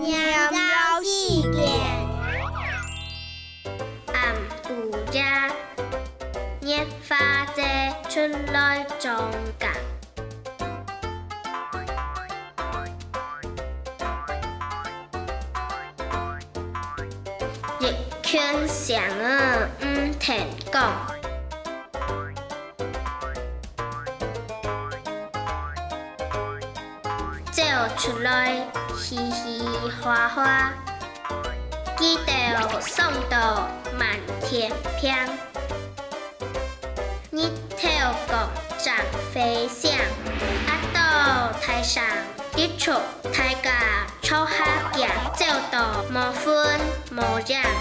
娘高一点。按不家，捏花在春来种个。一圈上啊，唔停讲。走出来嘻嘻哈哈，记得送到满天飘。日头各长飞翔，阿到台上一出，大家坐下行，走到无分无人。